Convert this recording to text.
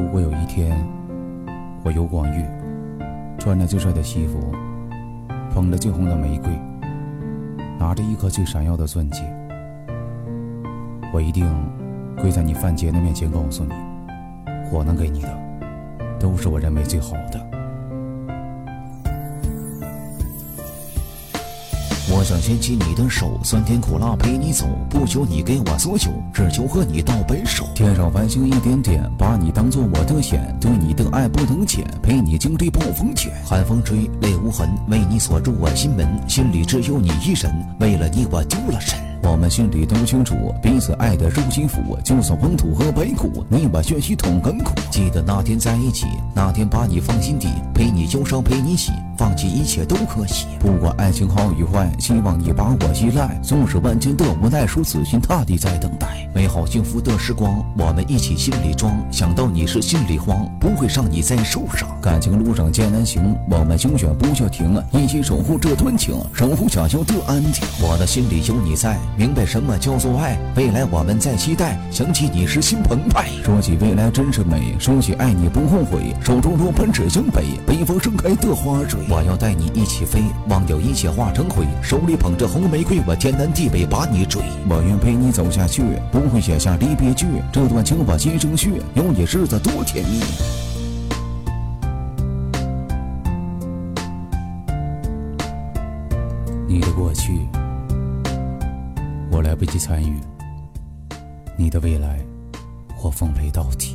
如果有一天，我游广域，穿着最帅的西服，捧着最红的玫瑰，拿着一颗最闪耀的钻戒，我一定跪在你范杰的面前，告诉你，我能给你的，都是我认为最好的。我想牵起你的手，酸甜苦辣陪你走，不求你给我所有，只求和你到白首。天上繁星一点点，把你当做我的眼，对你的爱不能减，陪你经历暴风雪。寒风吹，泪无痕，为你锁住我心门，心里只有你一人，为了你我丢了神。我们心里都清楚，彼此爱的如心腹，就算黄土和白骨，你把血洗同甘苦。记得那天在一起，那天把你放心底，陪你忧伤陪你喜，放弃一切都可惜。不管爱情好与坏，希望你把我依赖。纵使万千的无奈，如死心塌地在等待。美好幸福的时光，我们一起心里装。想到你是心里慌，不会让你再受伤。感情路上艰难行，我们永远不叫停，一起守护这段情，守护想要的安静。我的心里有你在。明白什么叫做爱，未来我们在期待。想起你时心澎湃，说起未来真是美，说起爱你不后悔。手中若奔指向北，北方盛开的花蕊。我要带你一起飞，忘掉一切化成灰。手里捧着红玫瑰，我天南地北把你追。我愿陪你走下去，不会写下离别句。这段情我今生续，有你日子多甜蜜。你的过去。我来不及参与，你的未来，我奉陪到底。